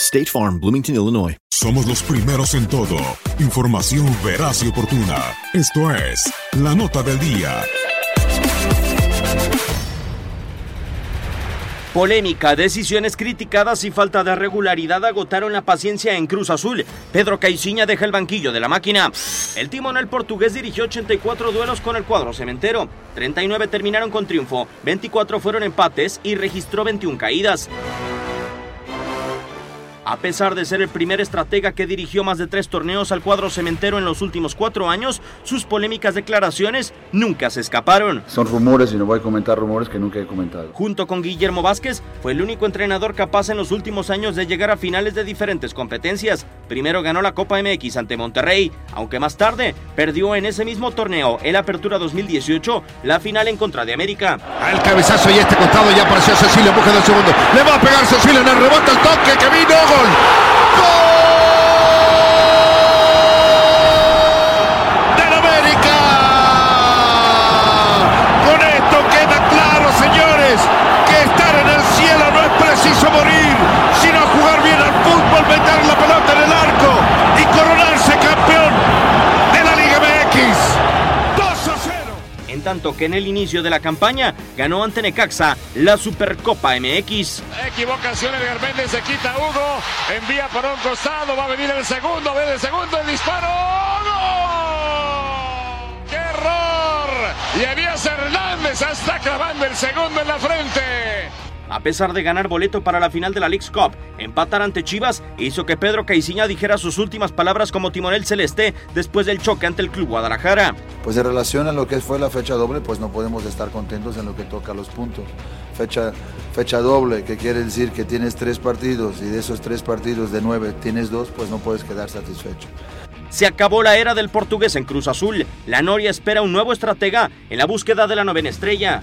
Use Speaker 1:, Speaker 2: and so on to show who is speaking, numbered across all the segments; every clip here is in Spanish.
Speaker 1: State Farm, Bloomington, Illinois.
Speaker 2: Somos los primeros en todo. Información veraz y oportuna. Esto es La Nota del Día.
Speaker 3: Polémica, decisiones criticadas y falta de regularidad agotaron la paciencia en Cruz Azul. Pedro Caiciña deja el banquillo de la máquina. El timonel portugués dirigió 84 duelos con el cuadro cementero. 39 terminaron con triunfo, 24 fueron empates y registró 21 caídas. A pesar de ser el primer estratega que dirigió más de tres torneos al cuadro cementero en los últimos cuatro años, sus polémicas declaraciones nunca se escaparon.
Speaker 4: Son rumores y no voy a comentar rumores que nunca he comentado.
Speaker 3: Junto con Guillermo Vázquez, fue el único entrenador capaz en los últimos años de llegar a finales de diferentes competencias. Primero ganó la Copa MX ante Monterrey, aunque más tarde perdió en ese mismo torneo, el Apertura 2018, la final en contra de América.
Speaker 5: El cabezazo y este costado ya apareció Cecilio busca del segundo. Le va a pegar Cecilio en el rebote, el toque que vino, gol. ¡Gol! Que en el
Speaker 3: inicio de la campaña ganó ante Necaxa la Supercopa MX.
Speaker 6: Equivocaciones de Méndez, se quita Hugo, envía para un costado, va a venir el segundo, ve el segundo, el disparo. ¡Gol! ¡Qué error! Y Elías Hernández está clavando el segundo en la frente.
Speaker 3: A pesar de ganar boleto para la final de la League's Cup, empatar ante Chivas hizo que Pedro Caiciña dijera sus últimas palabras como timonel celeste después del choque ante el Club Guadalajara.
Speaker 7: Pues en relación a lo que fue la fecha doble, pues no podemos estar contentos en lo que toca a los puntos. Fecha, fecha doble, que quiere decir que tienes tres partidos y de esos tres partidos de nueve tienes dos, pues no puedes quedar satisfecho.
Speaker 3: Se acabó la era del portugués en Cruz Azul. La Noria espera un nuevo estratega en la búsqueda de la novena estrella.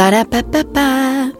Speaker 8: Ba-da-ba-ba-ba.